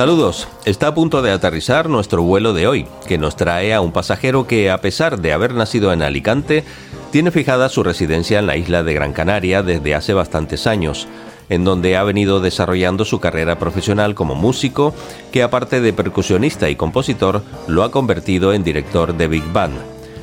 Saludos, está a punto de aterrizar nuestro vuelo de hoy, que nos trae a un pasajero que, a pesar de haber nacido en Alicante, tiene fijada su residencia en la isla de Gran Canaria desde hace bastantes años, en donde ha venido desarrollando su carrera profesional como músico, que aparte de percusionista y compositor, lo ha convertido en director de Big Band,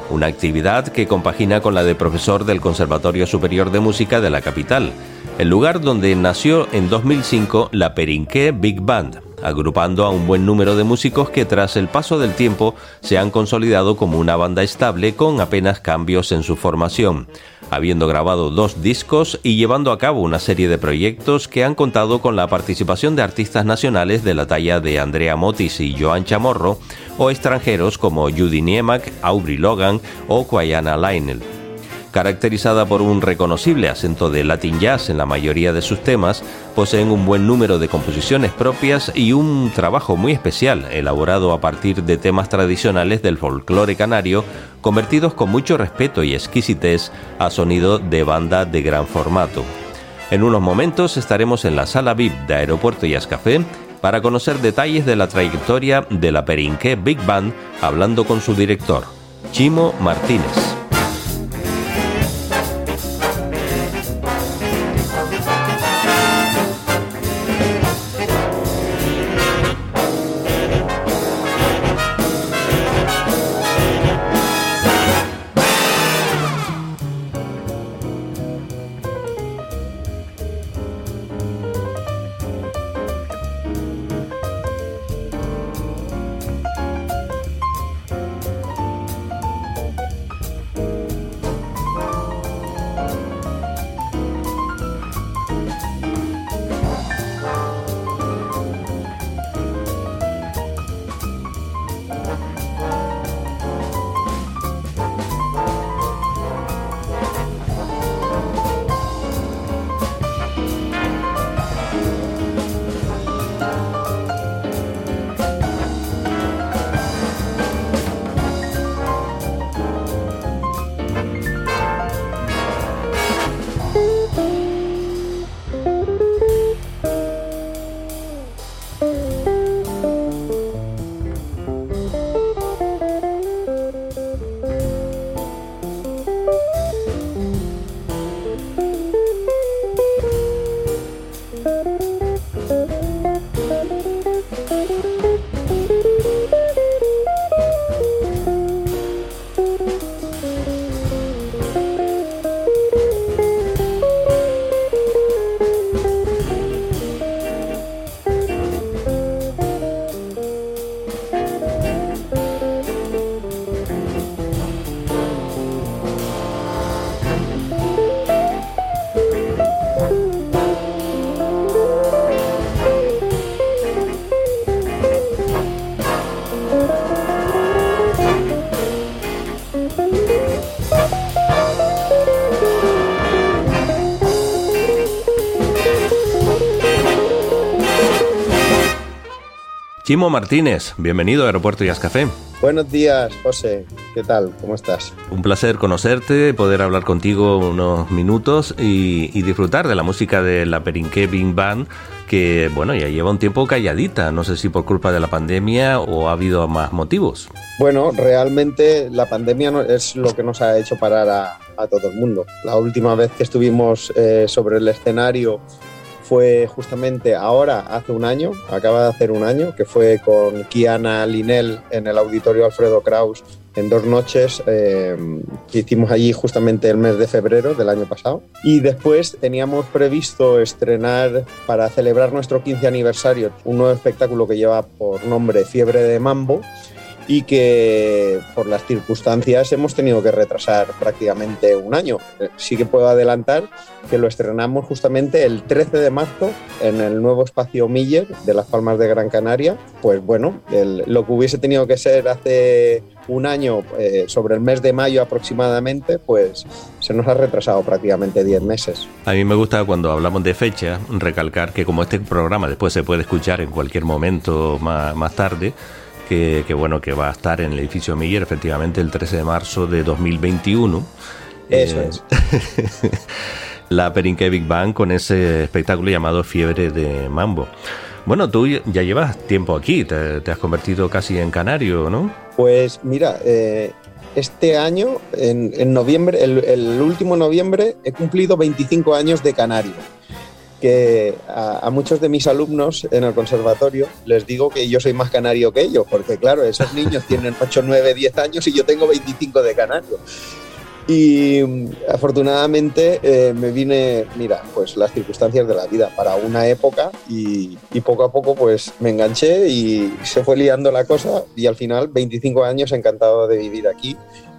una actividad que compagina con la de profesor del Conservatorio Superior de Música de la capital, el lugar donde nació en 2005 la Perinqué Big Band, agrupando a un buen número de músicos que tras el paso del tiempo se han consolidado como una banda estable con apenas cambios en su formación, habiendo grabado dos discos y llevando a cabo una serie de proyectos que han contado con la participación de artistas nacionales de la talla de Andrea Motis y Joan Chamorro, o extranjeros como Judy Niemak, Aubrey Logan o Quayana Lionel caracterizada por un reconocible acento de Latin jazz en la mayoría de sus temas, poseen un buen número de composiciones propias y un trabajo muy especial elaborado a partir de temas tradicionales del folclore canario, convertidos con mucho respeto y exquisitez a sonido de banda de gran formato. En unos momentos estaremos en la sala VIP de Aeropuerto y Café para conocer detalles de la trayectoria de la Perinqué Big Band hablando con su director, Chimo Martínez. Chimo Martínez, bienvenido a Aeropuerto Jazz Café. Buenos días, José. ¿Qué tal? ¿Cómo estás? Un placer conocerte, poder hablar contigo unos minutos y, y disfrutar de la música de la Perinqué Bing Band, que bueno, ya lleva un tiempo calladita. No sé si por culpa de la pandemia o ha habido más motivos. Bueno, realmente la pandemia no es lo que nos ha hecho parar a, a todo el mundo. La última vez que estuvimos eh, sobre el escenario fue justamente ahora, hace un año, acaba de hacer un año, que fue con Kiana Linel en el auditorio Alfredo Kraus en dos noches eh, que hicimos allí justamente el mes de febrero del año pasado. Y después teníamos previsto estrenar para celebrar nuestro 15 aniversario un nuevo espectáculo que lleva por nombre Fiebre de Mambo y que por las circunstancias hemos tenido que retrasar prácticamente un año. Eh, Sí que puedo adelantar que lo estrenamos justamente el 13 de marzo en el nuevo espacio Miller de Las Palmas de Gran Canaria. Pues bueno, el- lo que hubiese tenido que ser hace un año, eh, sobre el mes de mayo aproximadamente, pues se nos ha retrasado prácticamente 10 meses. A mí me gusta cuando hablamos de fecha recalcar que como este programa después se puede escuchar en cualquier momento más, más tarde, que, que bueno, que va a estar en el edificio Miller efectivamente el 13 de marzo de 2021. Eso Eh, es. la Perinque Big Bang con ese espectáculo llamado Fiebre de Mambo. Bueno, tú ya llevas tiempo aquí, te, te has convertido casi en canario, ¿no? Pues mira, eh, este año, en, en noviembre, el, el último noviembre, he cumplido 25 años de canario. Que a, muchos de mis alumnos en el conservatorio les digo que yo soy más canario que ellos, porque claro, esos niños tienen 8, 9, 10 años y yo tengo 25 de canario. Y mm, afortunadamente eh, me vine, mira, pues las circunstancias de la vida para una época y, y poco a poco pues me enganché y se fue liando la cosa y al final 25 años encantado de vivir aquí,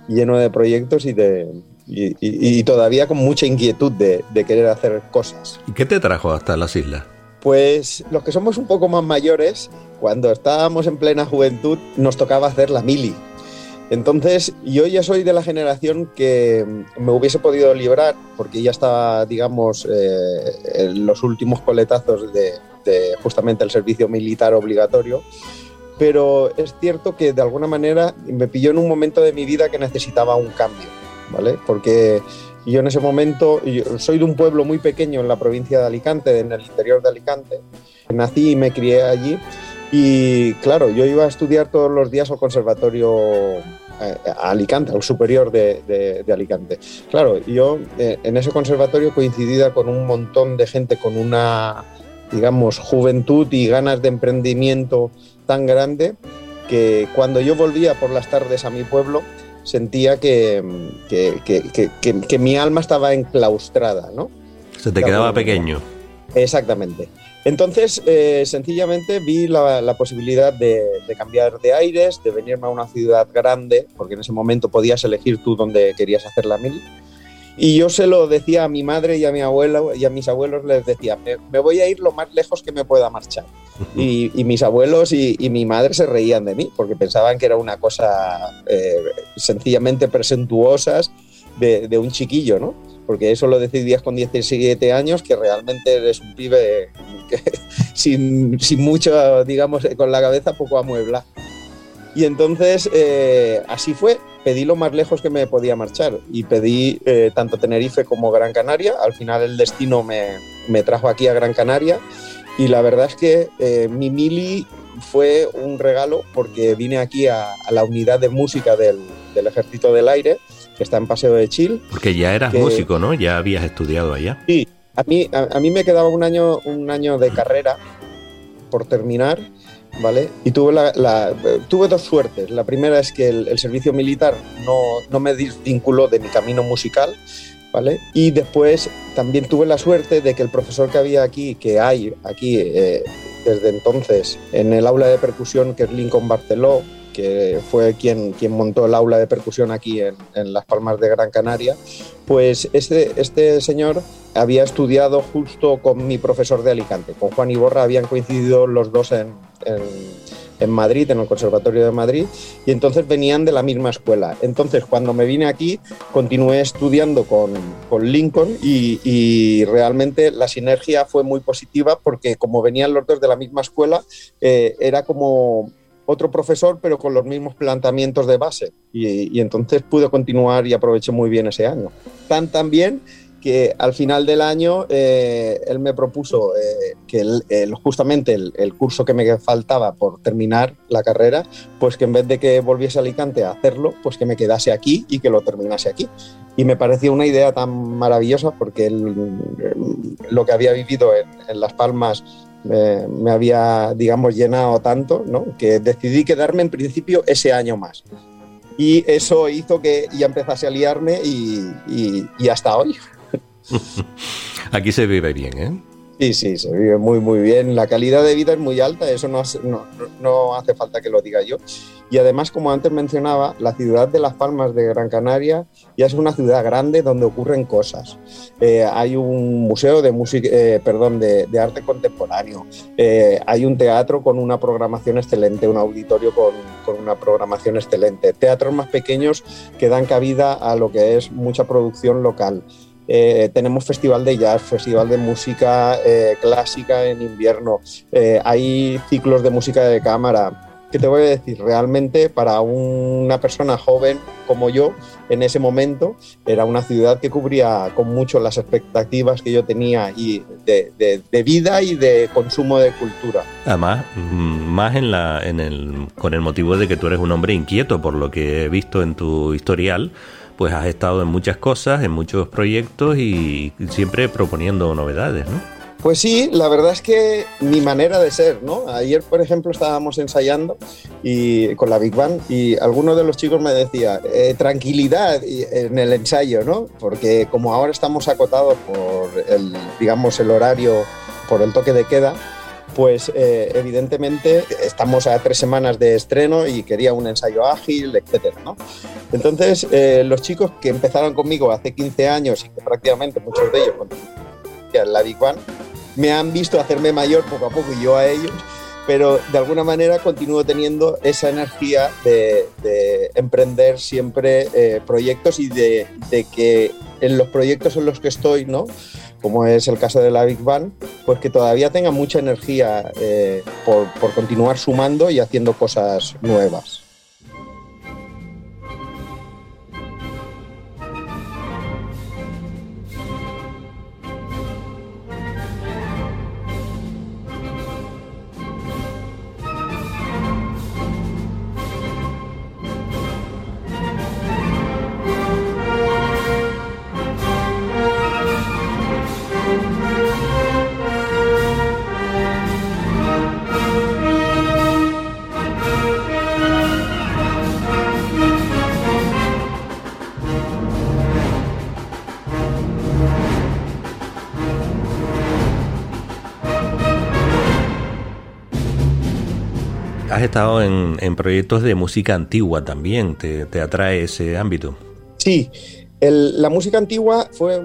lleno de proyectos y de... Y, y- y todavía con mucha inquietud de, de querer hacer cosas. ¿Y qué te trajo hasta las islas? Pues los que somos un poco más mayores, cuando estábamos en plena juventud, nos tocaba hacer la mili. Entonces, yo ya soy de la generación que me hubiese podido librar, porque ya estaba, digamos, eh, en los últimos coletazos de, de justamente el servicio militar obligatorio. Pero es cierto que de alguna manera me pilló en un momento de mi vida que necesitaba un cambio, ¿vale? Porque yo en ese momento, yo soy de un pueblo muy pequeño en la provincia de Alicante, en el interior de Alicante. Nací y me crié allí. Y claro, yo iba a estudiar todos los días al conservatorio eh, a Alicante, al superior de, de- de Alicante. Claro, yo eh, en ese conservatorio coincidida con un montón de gente con una, digamos, juventud y ganas de emprendimiento tan grande que cuando yo volvía por las tardes a mi pueblo sentía que, que, que- que- mi alma estaba enclaustrada, ¿no? Se te quedaba pequeño. Exactamente. Entonces, eh, sencillamente vi la, la posibilidad de, de cambiar de aires, de venirme a una ciudad grande, porque en ese momento podías elegir tú dónde querías hacer la mil. Y yo se lo decía a mi madre y a mi abuela y a mis abuelos les decía, me, me voy a ir lo más lejos que me pueda marchar. Y, y mis abuelos y, y mi madre se reían de mí porque pensaban que era una cosa eh, sencillamente presentuosas de, de un chiquillo, ¿no? Porque eso lo decidías con 17 años, que realmente eres un pibe que- sin, sin mucho, digamos, con la cabeza poco amuebla. Y entonces eh, así fue, pedí lo más lejos que me podía marchar y pedí eh, tanto Tenerife como Gran Canaria. Al final el destino me, me trajo aquí a Gran Canaria y la verdad es que eh, mi mili fue un regalo porque vine aquí a, a la unidad de música del, del Ejército del Aire, que está en Paseo de Chil. Porque ya eras que- músico, ¿no? Ya habías estudiado allá. Sí, a mí, a, a mí me quedaba un año, un año de carrera por terminar, ¿vale? Y tuve, la, la- tuve dos suertes. La primera es que el, el servicio militar no, no me desvinculó de mi camino musical, ¿vale? Y después también tuve la suerte de que el profesor que había aquí, que hay aquí eh, desde entonces en el aula de percusión, que es Lincoln Barceló, que fue quien, quien montó el aula de percusión aquí en, en Las Palmas de Gran Canaria, pues este, este señor había estudiado justo con mi profesor de Alicante, con Juan Iborra, habían coincidido los dos en, en- en Madrid, en el Conservatorio de Madrid, y entonces venían de la misma escuela. Entonces, cuando me vine aquí, continué estudiando con, con Lincoln y, y, realmente la sinergia fue muy positiva porque como venían los dos de la misma escuela, eh, era como otro profesor, pero con los mismos planteamientos de base. Y, entonces pude continuar y aproveché muy bien ese año. Tan tan bien que al final del año eh, él me propuso eh, que justamente el, curso que me faltaba por terminar la carrera, pues que en vez de que volviese a Alicante a hacerlo, pues que me quedase aquí y que lo terminase aquí. Y me pareció una idea tan maravillosa porque el, lo que había vivido en Las Palmas me, me, había, digamos, llenado tanto, ¿no? que decidí quedarme en principio ese año más. Y eso hizo que ya empezase a liarme y, y, y hasta hoy. Aquí se vive bien, ¿eh? Sí, sí, se vive muy, muy bien. La calidad de vida es muy alta, eso no, no, no, hace falta que lo diga yo. Y además, como antes mencionaba, la ciudad de Las Palmas de Gran Canaria ya es una ciudad grande donde ocurren cosas. Eh, hay un museo de, música, eh, perdón, de, arte contemporáneo, eh, hay un teatro con una programación excelente, un auditorio con, con una programación excelente, teatros más pequeños que dan cabida a lo que es mucha producción local. Tenemos festival de jazz, festival de música clásica en invierno, hay ciclos de música de cámara. ¿Qué te voy a decir? Realmente para una persona joven como yo, en ese momento, era una ciudad que cubría con mucho las expectativas que yo tenía y de, de, de vida y de consumo de cultura. Además, más en la, en el, con el motivo de que tú eres un hombre inquieto, por lo que he visto en tu historial, pues has estado en muchas cosas, en muchos proyectos y siempre proponiendo novedades, ¿no? Pues sí, la verdad es que mi manera de ser, ¿no? Ayer, por ejemplo, estábamos ensayando y, con la Big Bang y alguno de los chicos me decía, eh, tranquilidad en el ensayo, ¿no? Porque como ahora estamos acotados por el, digamos, el horario, por el toque de queda, pues eh, evidentemente estamos a tres semanas de estreno y quería un ensayo ágil, etcétera, ¿no? Entonces, eh, los chicos que empezaron conmigo hace 15 años y que prácticamente muchos de ellos la Big One, me han visto hacerme mayor poco a poco y yo a ellos, pero de alguna manera continúo teniendo esa energía de, de emprender siempre eh, proyectos y de, de que en los proyectos en los que estoy, ¿no? como es el caso de la Big Bang, pues que todavía tenga mucha energía eh, por, por continuar sumando y haciendo cosas nuevas. Has estado en, en, proyectos de música antigua también, ¿te, te atrae ese ámbito? Sí, el, la música antigua fue,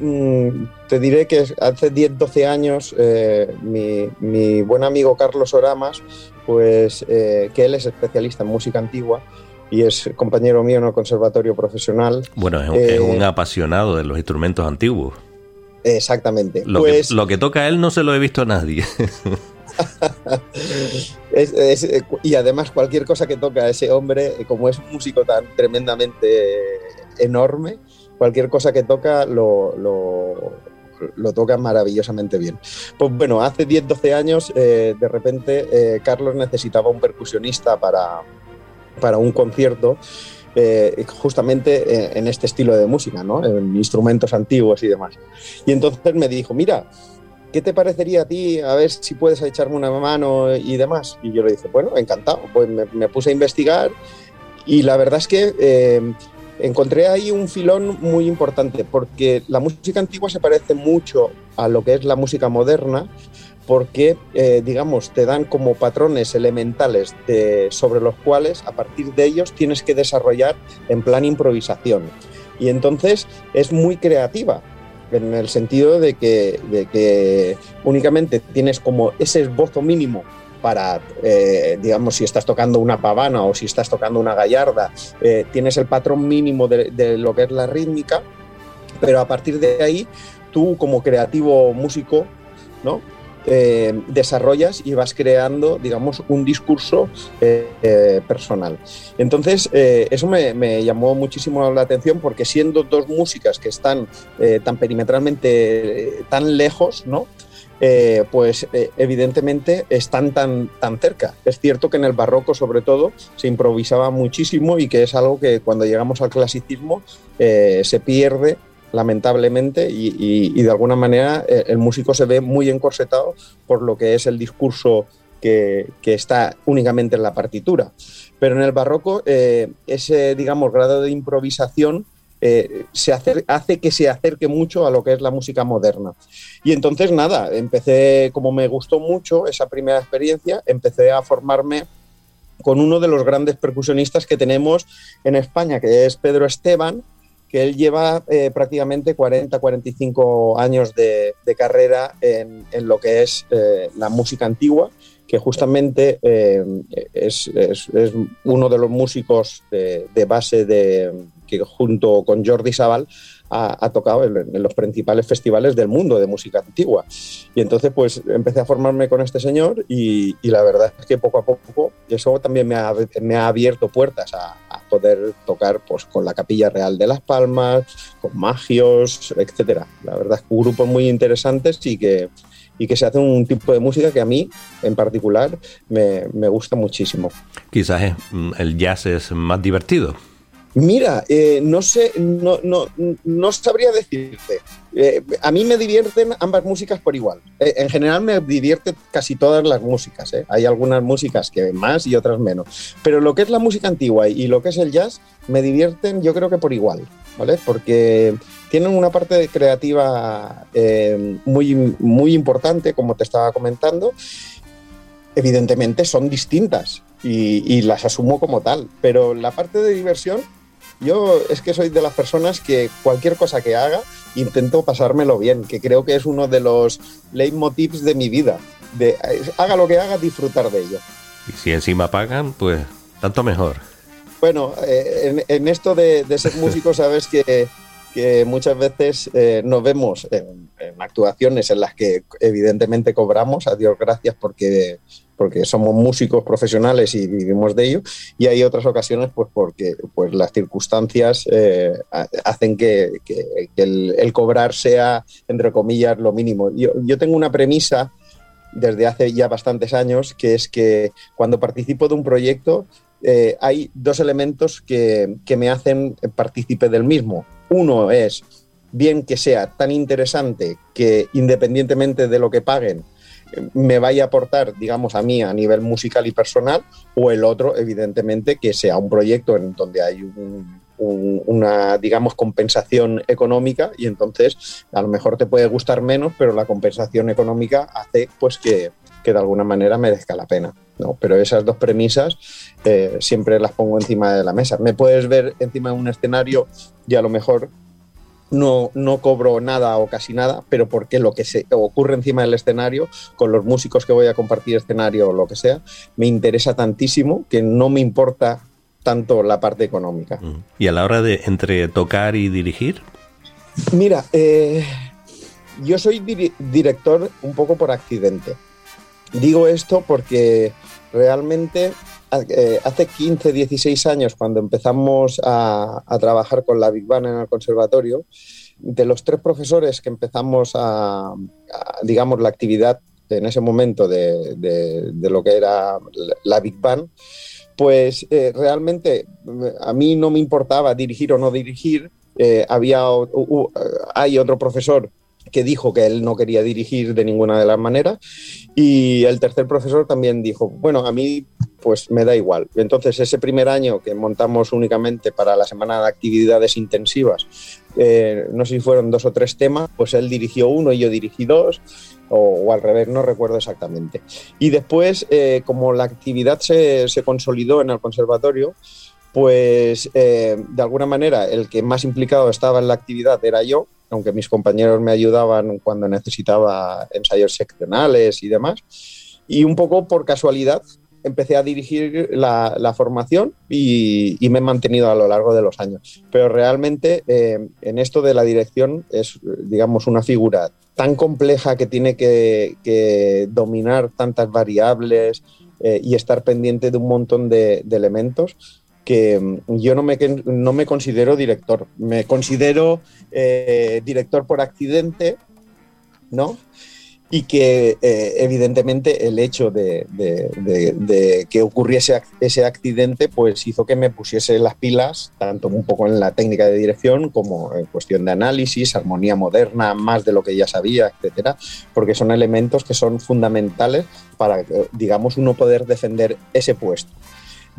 mmm, te diré que hace 10, 12 años eh, mi, mi, buen amigo Carlos Oramas, pues eh, que él es especialista en música antigua, y es compañero mío en el conservatorio profesional. Bueno, es un, eh, es un apasionado de los instrumentos antiguos. Exactamente. Lo, pues, que, lo que toca él no se lo he visto a nadie. es, es, y además cualquier cosa que toca ese hombre, como es un músico tan tremendamente enorme, cualquier cosa que toca lo, toca maravillosamente bien. Pues bueno, hace 10, 12 años, eh, de repente, eh, Carlos necesitaba un percusionista para, para un concierto. Eh, justamente eh, en este estilo de música, ¿no? en instrumentos antiguos y demás. Y entonces me dijo, mira, ¿qué te parecería a ti? A ver si puedes echarme una mano y demás. Y yo le dije, bueno, encantado. Pues me, me puse a investigar y la verdad es que eh, encontré ahí un filón muy importante porque la música antigua se parece mucho a lo que es la música moderna porque, eh, digamos, te dan como patrones elementales de, sobre los cuales, a partir de ellos, tienes que desarrollar en plan improvisación. Y entonces es muy creativa, en el sentido de que, de que únicamente tienes como ese esbozo mínimo para, eh, digamos, si estás tocando una pavana o si estás tocando una gallarda, eh, tienes el patrón mínimo de, de lo que es la rítmica, pero a partir de ahí, tú como creativo músico, ¿no? Eh, desarrollas y vas creando, digamos, un discurso eh, eh, personal. Entonces, eso me, llamó muchísimo la atención porque siendo dos músicas que están tan perimetralmente tan lejos, ¿no? Pues evidentemente están tan, tan cerca. Es cierto que en el barroco sobre todo se improvisaba muchísimo y que es algo que cuando llegamos al clasicismo se pierde lamentablemente y, de alguna manera el músico se ve muy encorsetado por lo que es el discurso que, está únicamente en la partitura. Pero en el barroco ese, digamos, grado de improvisación eh, se hace, hace, que se acerque mucho a lo que es la música moderna. Y entonces nada, empecé, como me gustó mucho esa primera experiencia, empecé a formarme con uno de los grandes percusionistas que tenemos en España, que es Pedro Esteban, que él lleva eh, prácticamente 40, 45 años de, carrera en, lo que es eh, la música antigua, que justamente eh, es, uno de los músicos de, de base de, que junto con Jordi Sabal ha, tocado en, los principales festivales del mundo de música antigua. Y entonces pues empecé a formarme con este señor y, la verdad es que poco a poco eso también me ha, abierto puertas a, poder tocar pues con la Capilla Real de Las Palmas, con Magios, etcétera. La verdad es que grupos muy interesantes y que, y que se hace un tipo de música que a mí en particular me, me gusta muchísimo. Quizás el jazz es más divertido. Mira, eh, no sé, no, no, no sabría decirte. Eh, a mí me divierten ambas músicas por igual. Eh, en general me divierten casi todas las músicas. Hay algunas músicas que más y otras menos. Pero lo que es la música antigua y lo que es el jazz me divierten yo creo que por igual. ¿vale? Porque tienen una parte creativa muy, muy importante, como te estaba comentando. Evidentemente son distintas y las asumo como tal. Pero la parte de diversión yo es que soy de las personas que cualquier cosa que haga intento pasármelo bien, que creo que es uno de los leitmotivs de mi vida. De, haga lo que haga, disfrutar de ello. Y si encima pagan, pues tanto mejor. Bueno, eh, en, en, esto de, de, ser músico sabes que, que muchas veces eh, nos vemos en, actuaciones en las que evidentemente cobramos, a Dios gracias porque porque somos músicos profesionales y vivimos de ello, y hay otras ocasiones pues porque pues las circunstancias eh, hacen que, que, que el, el, cobrar sea, entre comillas, lo mínimo. Yo, yo tengo una premisa desde hace ya bastantes años, que es que cuando participo de un proyecto eh, hay dos elementos que, que me hacen partícipe del mismo. Uno es bien que sea tan interesante que independientemente de lo que paguen, me vaya a aportar, digamos, a mí a nivel musical y personal, o el otro, evidentemente, que sea un proyecto en donde hay un, un, una, digamos, compensación económica y entonces a lo mejor te puede gustar menos, pero la compensación económica hace pues que, que de alguna manera merezca la pena. ¿no? Pero esas dos premisas eh, siempre las pongo encima de la mesa. Me puedes ver encima de un escenario y a lo mejor no, no, cobro nada o casi nada, pero porque lo que se ocurre encima del escenario, con los músicos que voy a compartir escenario o lo que sea, me interesa tantísimo que no me importa tanto la parte económica. ¿Y a la hora de entre tocar y dirigir? Mira, eh, yo soy di director un poco por accidente. Digo esto porque realmente eh, hace 15, 16 años, cuando empezamos a, trabajar con la Big Band en el conservatorio, de los tres profesores que empezamos a, digamos, la actividad en ese momento de, lo que era la Big Band, pues eh, realmente a mí no me importaba dirigir o no dirigir. Eh, había, hay otro profesor que dijo que él no quería dirigir de ninguna de las maneras y el tercer profesor también dijo, bueno, a mí pues me da igual. Entonces ese primer año que montamos únicamente para la semana de actividades intensivas, eh, no sé si fueron dos o tres temas, pues él dirigió uno y yo dirigí dos, o, al revés, no recuerdo exactamente. Y después, eh, como la actividad se, se, consolidó en el conservatorio, pues eh, de alguna manera el que más implicado estaba en la actividad era yo, aunque mis compañeros me ayudaban cuando necesitaba ensayos seccionales y demás. Y un poco por casualidad empecé a dirigir la, formación y, me he mantenido a lo largo de los años. Pero realmente eh, en esto de la dirección es, digamos, una figura tan compleja que tiene que, dominar tantas variables eh, y estar pendiente de un montón de elementos que yo no me, no me considero director, me considero eh, director por accidente, ¿no? y que eh, evidentemente el hecho de, de, que ocurriese ese accidente pues hizo que me pusiese las pilas tanto un poco en la técnica de dirección como en cuestión de análisis, armonía moderna, más de lo que ya sabía, etcétera, porque son elementos que son fundamentales para digamos uno poder defender ese puesto.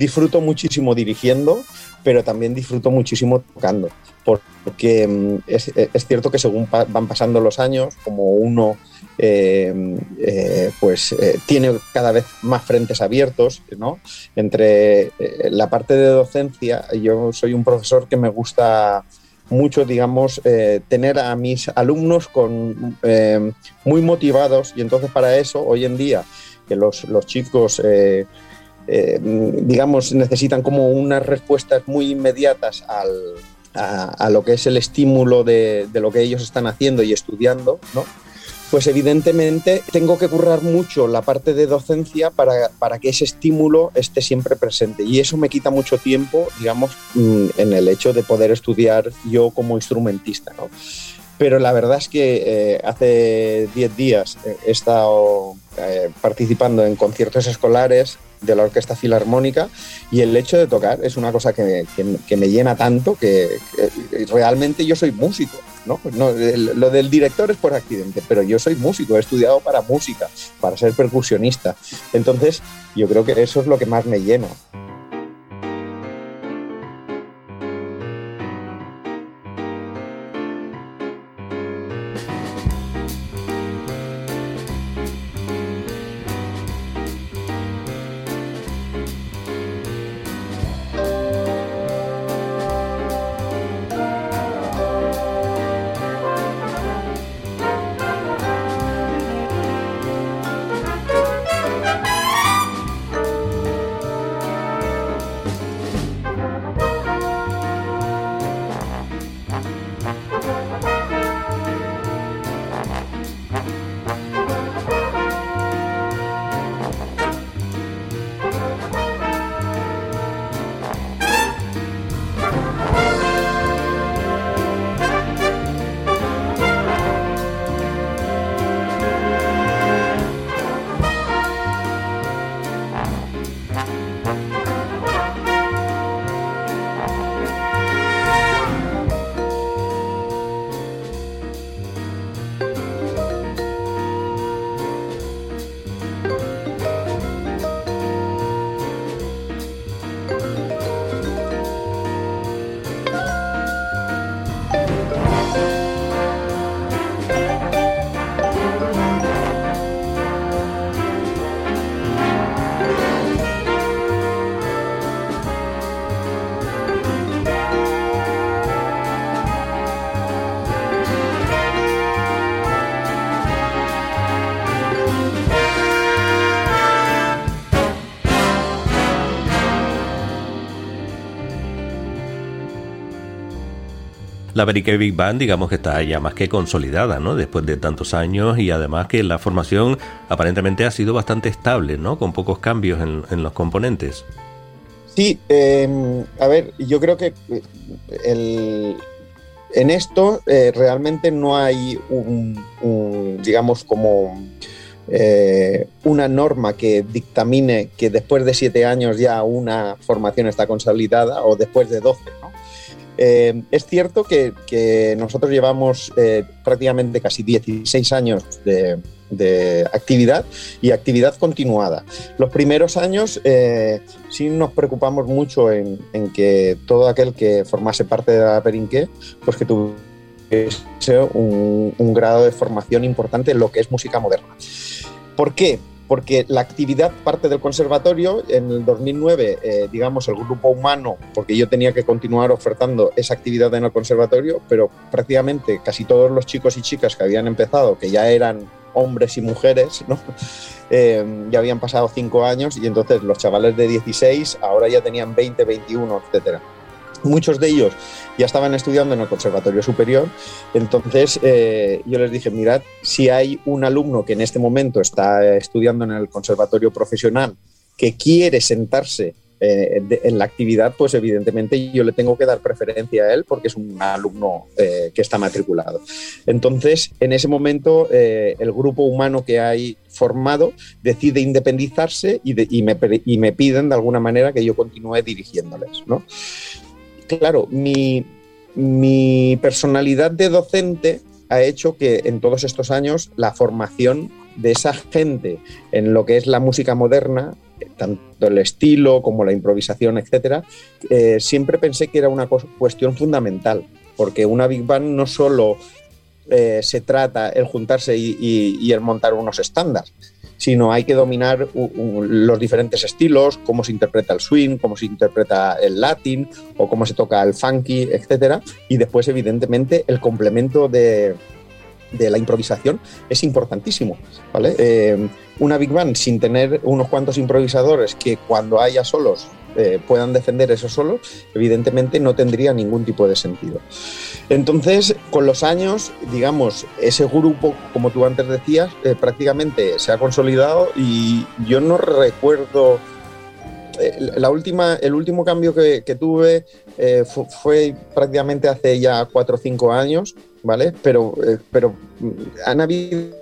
Disfruto muchísimo dirigiendo, pero también disfruto muchísimo tocando, porque es, es cierto que según van pasando los años, como uno eh, eh, pues eh, tiene cada vez más frentes abiertos, ¿no? Entre la parte de docencia, yo soy un profesor que me gusta mucho, digamos, tener a mis alumnos con, muy motivados y entonces para eso, hoy en día, que los, los chicos, digamos, necesitan como unas respuestas muy inmediatas al, a, a, lo que es el estímulo de, de, lo que ellos están haciendo y estudiando, ¿no? pues evidentemente tengo que currar mucho la parte de docencia para, para, que ese estímulo esté siempre presente. Y eso me quita mucho tiempo, digamos, mm, en el hecho de poder estudiar yo como instrumentista. ¿no? Pero la verdad es que eh, hace 10 días he estado eh, participando en conciertos escolares de la Orquesta Filarmónica y el hecho de tocar es una cosa que, que, que me llena tanto que, realmente yo soy músico. ¿no? Lo del director es por accidente, pero yo soy músico, he estudiado para música, para ser percusionista. Entonces, yo creo que eso es lo que más me llena. La American Big Band, digamos que está ya más que consolidada, ¿no? Después de tantos años y además que la formación aparentemente ha sido bastante estable, ¿no? Con pocos cambios en, los componentes. Sí, eh, a ver, yo creo que el, en esto eh, realmente no hay un, un digamos, como eh, una norma que dictamine que después de siete años ya una formación está consolidada o después de doce, ¿no? Eh, es cierto que, nosotros llevamos eh, prácticamente casi 16 años de, actividad y actividad continuada. Los primeros años eh, sí nos preocupamos mucho en, en, que todo aquel que formase parte de la Perinqué, pues que tuviese un, un grado de formación importante en lo que es música moderna. ¿Por qué? Porque la actividad parte del conservatorio. En el 2009, eh, digamos, el grupo humano, porque yo tenía que continuar ofertando esa actividad en el conservatorio, pero prácticamente casi todos los chicos y chicas que habían empezado, que ya eran hombres y mujeres, ¿no? Eh, ya habían pasado cinco años y entonces los chavales de 16 ahora ya tenían 20, 21, etcétera. Muchos de ellos ya estaban estudiando en el Conservatorio Superior, entonces eh, yo les dije, mirad, si hay un alumno que en este momento está estudiando en el Conservatorio Profesional que quiere sentarse eh, en la actividad, pues evidentemente yo le tengo que dar preferencia a él porque es un alumno eh, que está matriculado. Entonces, en ese momento, eh, el grupo humano que hay formado decide independizarse y, de, y, me, y, me, piden de alguna manera que yo continúe dirigiéndoles. ¿no? Claro, mi, personalidad de docente ha hecho que en todos estos años la formación de esa gente en lo que es la música moderna tanto el estilo como la improvisación, etcétera, eh, siempre pensé que era una cuestión fundamental, porque una Big Band no solo eh, se trata el juntarse y, el montar unos estándares, sino hay que dominar los diferentes estilos, cómo se interpreta el swing, cómo se interpreta el latín o cómo se toca el funky, etcétera, y después evidentemente el complemento de, de la improvisación es importantísimo, ¿vale? Eh, una Big Band sin tener unos cuantos improvisadores que cuando haya solos eh, puedan defender esos solos, evidentemente no tendría ningún tipo de sentido. Entonces, con los años, digamos, ese grupo, como tú antes decías, eh, prácticamente se ha consolidado y yo no recuerdo la última, el último cambio que, tuve fue, fue, prácticamente hace ya cuatro o cinco años, ¿vale? Pero, eh, pero han habido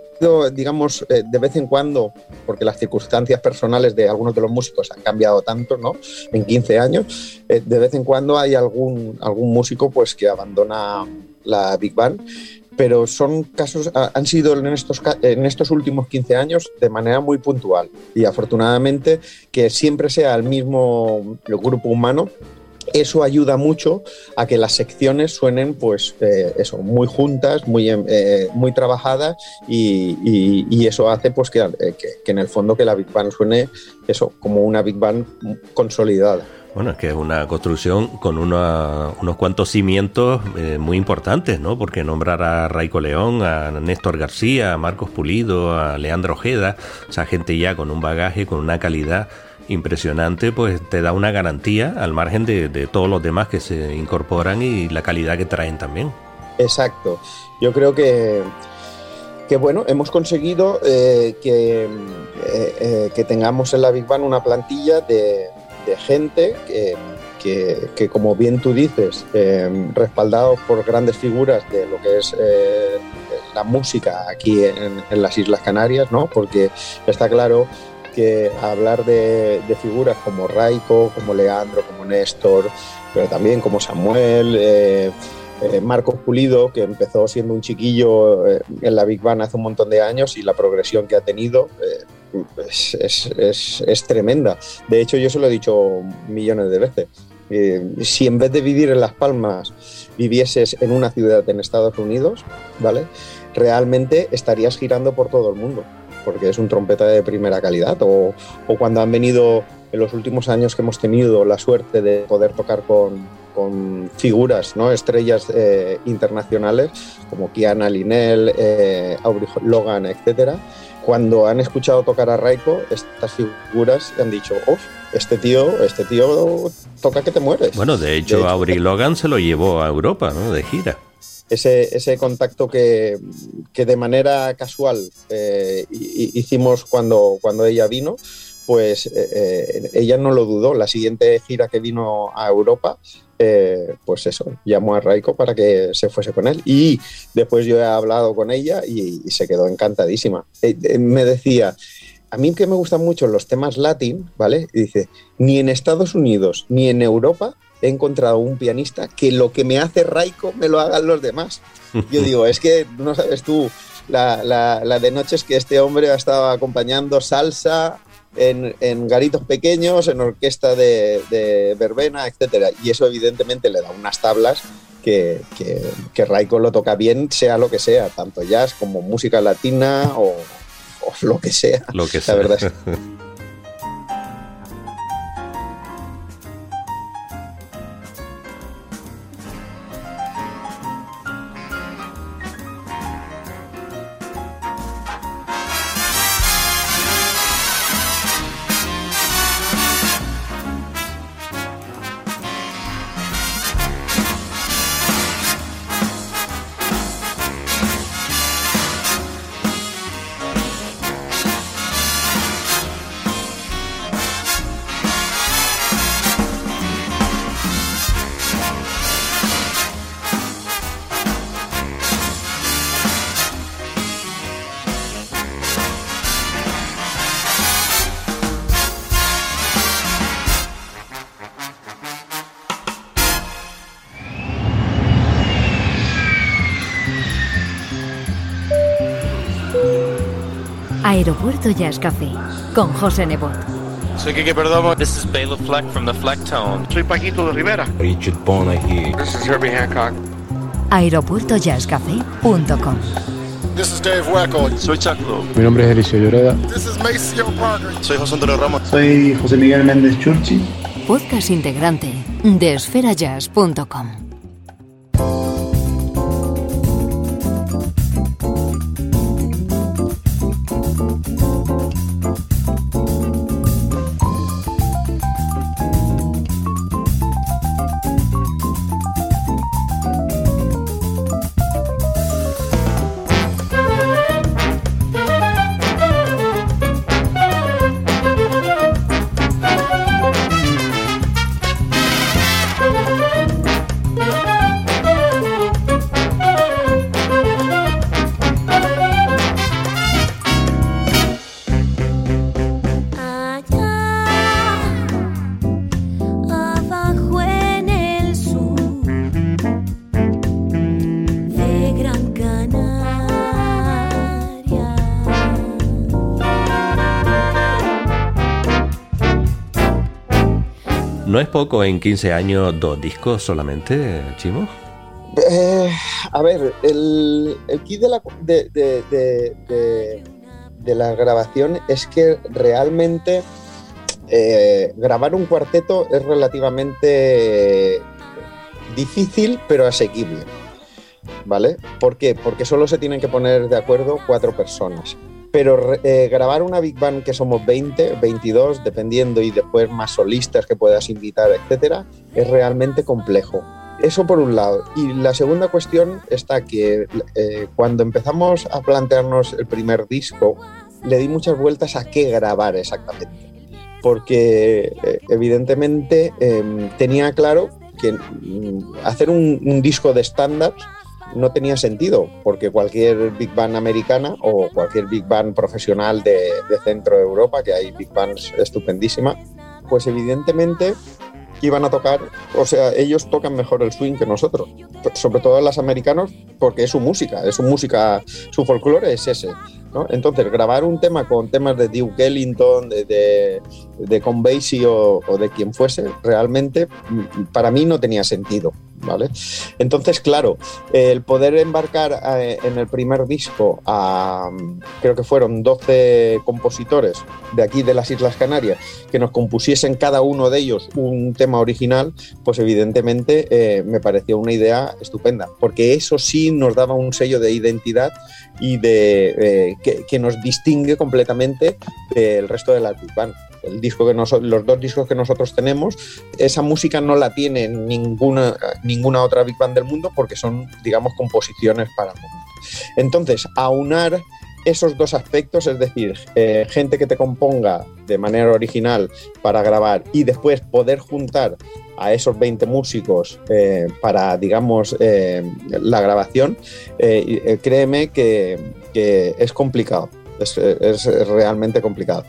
digamos, eh, de vez en cuando, porque las circunstancias personales de algunos de los músicos han cambiado tanto, ¿no? En 15 años, eh, de vez en cuando hay algún, algún músico pues que abandona la Big Band pero son casos, han sido en estos, en estos últimos 15 años de manera muy puntual y afortunadamente que siempre sea el mismo el grupo humano eso ayuda mucho a que las secciones suenen pues eh, eso muy juntas muy eh, muy trabajadas y, eso hace pues que, que, que, en el fondo que la Big Band suene eso como una Big Band consolidada bueno, es que es una construcción con unos cuantos cimientos eh, muy importantes, ¿no? Porque nombrar a Raico León, a Néstor García, a Marcos Pulido, a Leandro Ojeda, esa gente ya con un bagaje, con una calidad impresionante, pues te da una garantía al margen de, todos los demás que se incorporan y la calidad que traen también. Exacto. Yo creo que que bueno, hemos conseguido eh, que, eh, eh, que, tengamos en la Big Bang una plantilla de, gente que, que, como bien tú dices, respaldados por grandes figuras de lo que es la música aquí en, las Islas Canarias, ¿no? Porque está claro que hablar de, figuras como Raico, como Leandro, como Néstor, pero también como Samuel, eh, eh, Marcos Pulido, que empezó siendo un chiquillo eh, en la Big Bang hace un montón de años y la progresión que ha tenido es, tremenda. De hecho, yo se lo he dicho millones de veces. si en vez de vivir en Las Palmas vivieses en una ciudad en Estados Unidos, ¿vale? Realmente estarías girando por todo el mundo, porque es un trompeta de primera calidad. O, o cuando han venido en los últimos años que hemos tenido la suerte de poder tocar con, con figuras, ¿no? estrellas eh, internacionales como Kiana Linel, eh, Aubrey Logan, etc. Cuando han escuchado tocar a Raiko, estas figuras han dicho, oh, este tío, este tío toca que te mueres. Bueno, de hecho, de hecho Aubrey Logan se lo llevó a Europa, ¿no? De gira. Ese, ese contacto que, que, de manera casual eh, hicimos cuando, cuando ella vino, pues eh, eh, ella no lo dudó. La siguiente gira que vino a Europa, pues eso, llamó a Raiko para que se fuese con él. Y después yo he hablado con ella y, se quedó encantadísima. Me decía, a mí que me gustan mucho los temas latín, ¿vale? Dice, ni en Estados Unidos ni en Europa he encontrado un pianista que lo que me hace Raiko me lo hagan los demás. Yo digo, es que no sabes tú la, la, la de noches que este hombre ha estado acompañando salsa, en, en, garitos pequeños, en orquesta de, de, verbena, etcétera. Y eso evidentemente le da unas tablas que, que, que, Raiko lo toca bien, sea lo que sea, tanto jazz como música latina o, o lo que sea. Lo que sea. La verdad es Aeropuerto Jazz Café con José Nebot. Soy Kike Perdomo. This is Bela Fleck from the Flecktone. Soy Paquito de Rivera. Richard Bona here. This is Herbie Hancock. aeropuertojazzcafé.com This is Dave Wacko. Soy Chuck Lowe. Mi nombre es Eliseo Lloreda. This is Maceo Parker. Soy José Antonio Ramos. Soy José Miguel Méndez Churchi. Podcast integrante de esferajazz.com. ¿No es poco en 15 años dos discos solamente, Chimo? Eh, a ver, el, el kit de la, de, de- de- de- la grabación es que realmente eh, grabar un cuarteto es relativamente difícil, pero asequible. ¿Vale? ¿Por qué? Porque solo se tienen que poner de acuerdo cuatro personas. Pero eh, grabar una Big Band que somos 20, 22, dependiendo, y después más solistas que puedas invitar, etcétera, es realmente complejo. Eso por un lado. Y la segunda cuestión está que eh, cuando empezamos a plantearnos el primer disco, le di muchas vueltas a qué grabar exactamente. Porque eh, evidentemente em, tenía claro que mm, hacer un, disco de estándares no tenía sentido, porque cualquier Big Band americana o cualquier Big Band profesional de, centro de Europa, que hay Big Bands estupendísimas, pues evidentemente iban a tocar, o sea, ellos tocan mejor el swing que nosotros, sobre todo los americanos, porque es su música, es su música, su folclore es ese. Entonces, grabar un tema con temas de Duke Ellington, de, de, de o de quien fuese, realmente mm, para mí no tenía sentido. ¿Vale? Entonces, claro, el poder embarcar eh, en el primer disco a, creo que fueron 12 compositores de aquí de las Islas Canarias, que nos compusiesen cada uno de ellos un tema original, pues evidentemente eh, me pareció una idea estupenda, porque eso sí nos daba un sello de identidad y de eh, que, nos distingue completamente del resto de la Big. El disco que los dos discos que nosotros tenemos, esa música no la tiene ninguna, ninguna otra Big Band del mundo porque son, digamos, composiciones para. Entonces, aunar esos dos aspectos, es decir, eh, gente que te componga de manera original para grabar y después poder juntar a esos 20 músicos eh, para, digamos, eh, la grabación, créeme que, es complicado, es realmente complicado.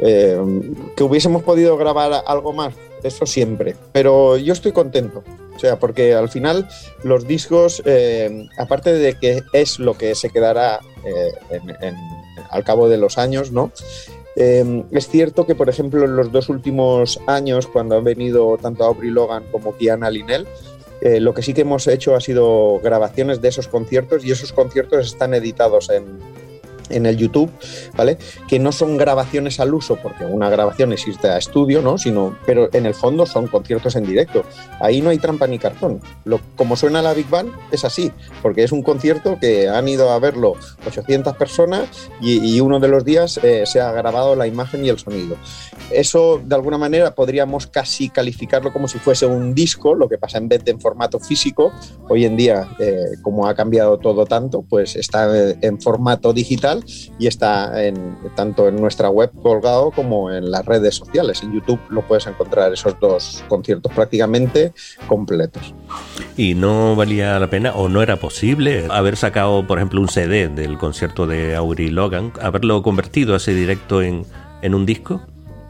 Que hubiésemos podido grabar algo más, eso siempre, pero yo estoy contento. O sea, porque al final los discos, eh, aparte de que es lo que se quedará eh, en, en, al cabo de los años, ¿no? Eh, es cierto que, por ejemplo, en los dos últimos años, cuando han venido tanto Aubrey Logan como Kiana Linell, eh, lo que sí que hemos hecho ha sido grabaciones de esos conciertos y esos conciertos están editados en, en el YouTube, ¿vale? Que no son grabaciones al uso, porque una grabación existe a estudio, ¿no? Sino, pero en el fondo son conciertos en directo. Ahí no hay trampa ni cartón. Lo, como suena la Big Band es así, porque es un concierto que han ido a verlo 800 personas y, uno de los días eh, se ha grabado la imagen y el sonido. Eso, de alguna manera, podríamos casi calificarlo como si fuese un disco, lo que pasa en vez de en formato físico. Hoy en día, eh, como ha cambiado todo tanto, pues está en formato digital y está en, tanto en nuestra web colgado como en las redes sociales. En YouTube lo puedes encontrar esos dos conciertos prácticamente completos. ¿Y no valía la pena o no era posible haber sacado, por ejemplo, un CD del concierto de Aubrey Logan, haberlo convertido ese directo en, en un disco?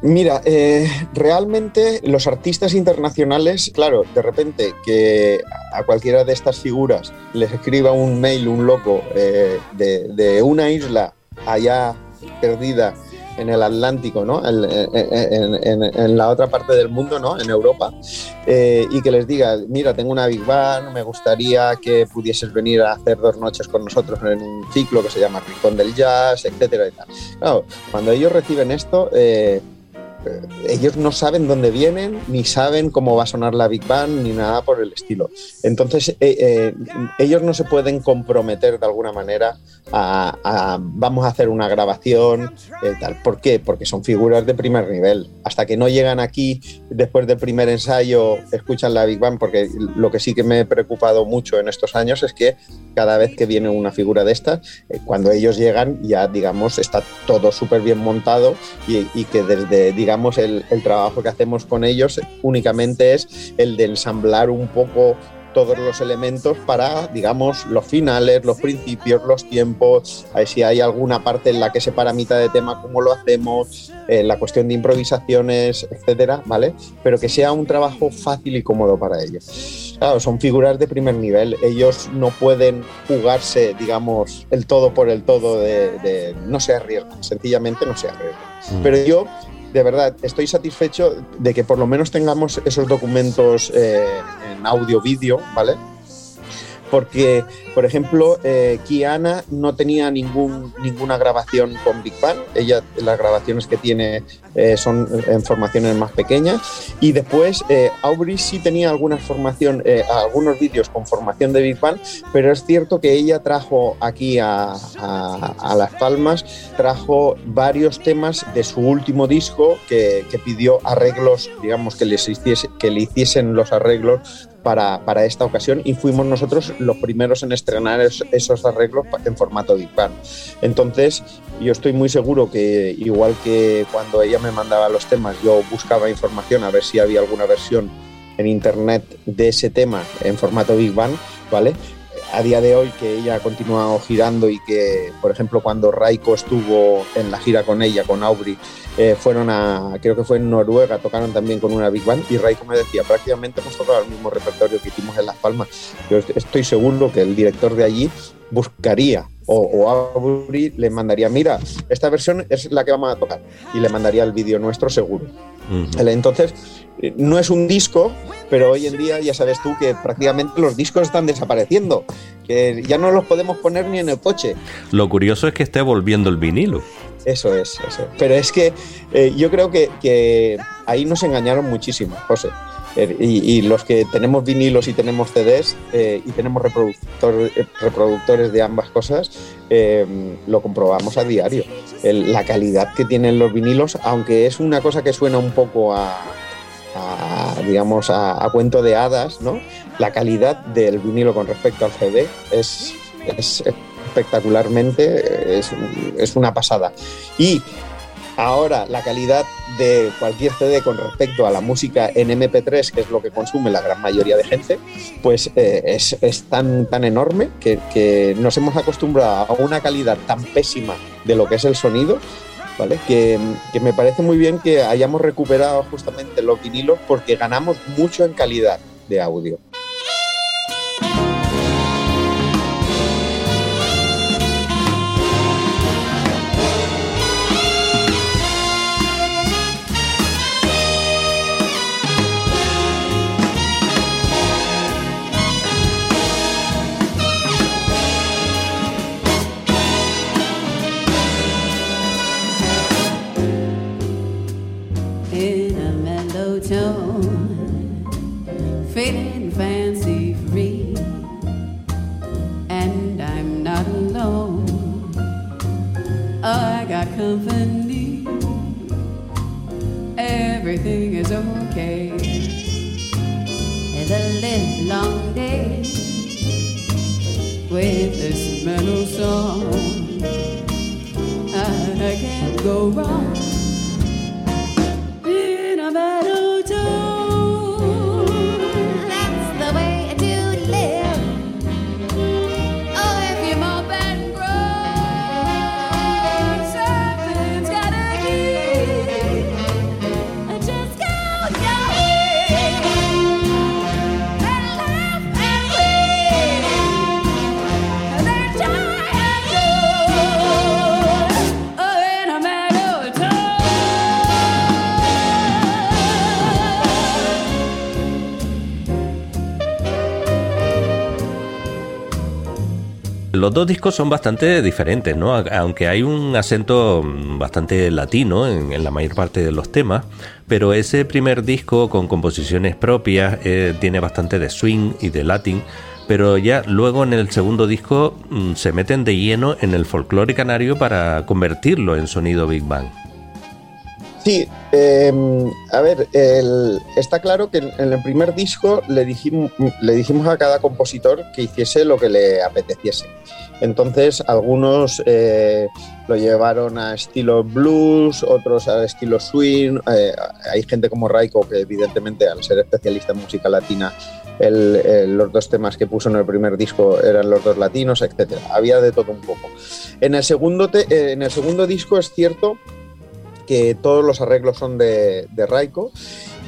Mira, eh, realmente los artistas internacionales, claro, de repente que a cualquiera de estas figuras les escriba un mail, un loco, eh, de, de, una isla allá perdida en el Atlántico, ¿no? En, en, en, en, la otra parte del mundo, ¿no? En Europa, eh, y que les diga, mira, tengo una Big Band, me gustaría que pudieses venir a hacer dos noches con nosotros en un ciclo que se llama Rincón del Jazz, etcétera y tal. Claro, cuando ellos reciben esto, eh, ellos no saben dónde vienen, ni saben cómo va a sonar la Big Band, ni nada por el estilo. Entonces, eh, eh, ellos no se pueden comprometer de alguna manera a, a vamos a hacer una grabación, eh, tal. ¿Por qué? Porque son figuras de primer nivel. Hasta que no llegan aquí, después del primer ensayo, escuchan la Big Band, porque lo que sí que me he preocupado mucho en estos años es que cada vez que viene una figura de estas, cuando ellos llegan, ya digamos, está todo súper bien montado y, y que desde, digamos, digamos, el, el, trabajo que hacemos con ellos únicamente es el de ensamblar un poco todos los elementos para, digamos, los finales, los principios, los tiempos, a ver si hay alguna parte en la que se para mitad de tema, cómo lo hacemos, eh, la cuestión de improvisaciones, etcétera, ¿vale? Pero que sea un trabajo fácil y cómodo para ellos. Claro, son figuras de primer nivel, ellos no pueden jugarse, digamos, el todo por el todo de, de no se arriesgan, sencillamente no se arriesgan. Mm. Pero yo de verdad, estoy satisfecho de que por lo menos tengamos esos documentos eh, en audio-vídeo, ¿vale? Porque, por ejemplo, eh, Kiana no tenía ningún, ninguna grabación con Big Bang. Ella, las grabaciones que tiene eh, son en formaciones más pequeñas. Y después, eh, Aubrey sí tenía alguna formación, eh, algunos vídeos con formación de Big Bang, pero es cierto que ella trajo aquí a, Las Palmas, trajo varios temas de su último disco que, pidió arreglos, digamos, que le hiciesen los arreglos para, para, esta ocasión y fuimos nosotros los primeros en estrenar es, esos arreglos en formato Big Bang. Entonces, yo estoy muy seguro que igual que cuando ella me mandaba los temas, yo buscaba información a ver si había alguna versión en internet de ese tema en formato Big Bang, ¿vale? A día de hoy que ella ha continuado girando y que, por ejemplo, cuando Raiko estuvo en la gira con ella, con Aubrey, eh, fueron a, creo que fue en Noruega, tocaron también con una Big Band y Raiko me decía, prácticamente hemos tocado el mismo repertorio que hicimos en Las Palmas. Yo estoy seguro que el director de allí buscaría o, o Aubrey le mandaría, mira, esta versión es la que vamos a tocar y le mandaría el vídeo nuestro seguro. Uh -huh. Entonces, no es un disco, pero hoy en día ya sabes tú que prácticamente los discos están desapareciendo, que ya no los podemos poner ni en el coche. Lo curioso es que esté volviendo el vinilo. Eso es, eso. Pero es que eh, yo creo que, que, ahí nos engañaron muchísimo, José. Eh, y, los que tenemos vinilos y tenemos CDs eh, y tenemos reproductor, reproductores de ambas cosas, eh, lo comprobamos a diario. La calidad que tienen los vinilos, aunque es una cosa que suena un poco a, a, digamos, a, a, cuento de hadas, ¿no? La calidad del vinilo con respecto al CD es, es espectacularmente, es, es, una pasada. Y ahora la calidad de cualquier CD con respecto a la música en MP3, que es lo que consume la gran mayoría de gente, pues eh, es, tan, tan enorme que, que nos hemos acostumbrado a una calidad tan pésima de lo que es el sonido ¿vale? Que, que, me parece muy bien que hayamos recuperado justamente los vinilos porque ganamos mucho en calidad de audio. Okay. The live long day with this metal song, I can't go wrong Los dos discos son bastante diferentes, ¿no? Aunque hay un acento bastante latino en, en la mayor parte de los temas, pero ese primer disco con composiciones propias eh, tiene bastante de swing y de latín pero ya luego en el segundo disco mm, se meten de lleno en el folclore canario para convertirlo en sonido Big Bang. Sí, eh, a ver, está claro que en el primer disco le dijimos, a cada compositor que hiciese lo que le apeteciese. Entonces, algunos eh, lo llevaron a estilo blues, otros a estilo swing. Eh, hay gente como Raiko, que evidentemente, al ser especialista en música latina, los dos temas que puso en el primer disco eran los dos latinos, etc. Había de todo un poco. En el segundo, en el segundo disco es cierto que todos los arreglos son de, de Raiko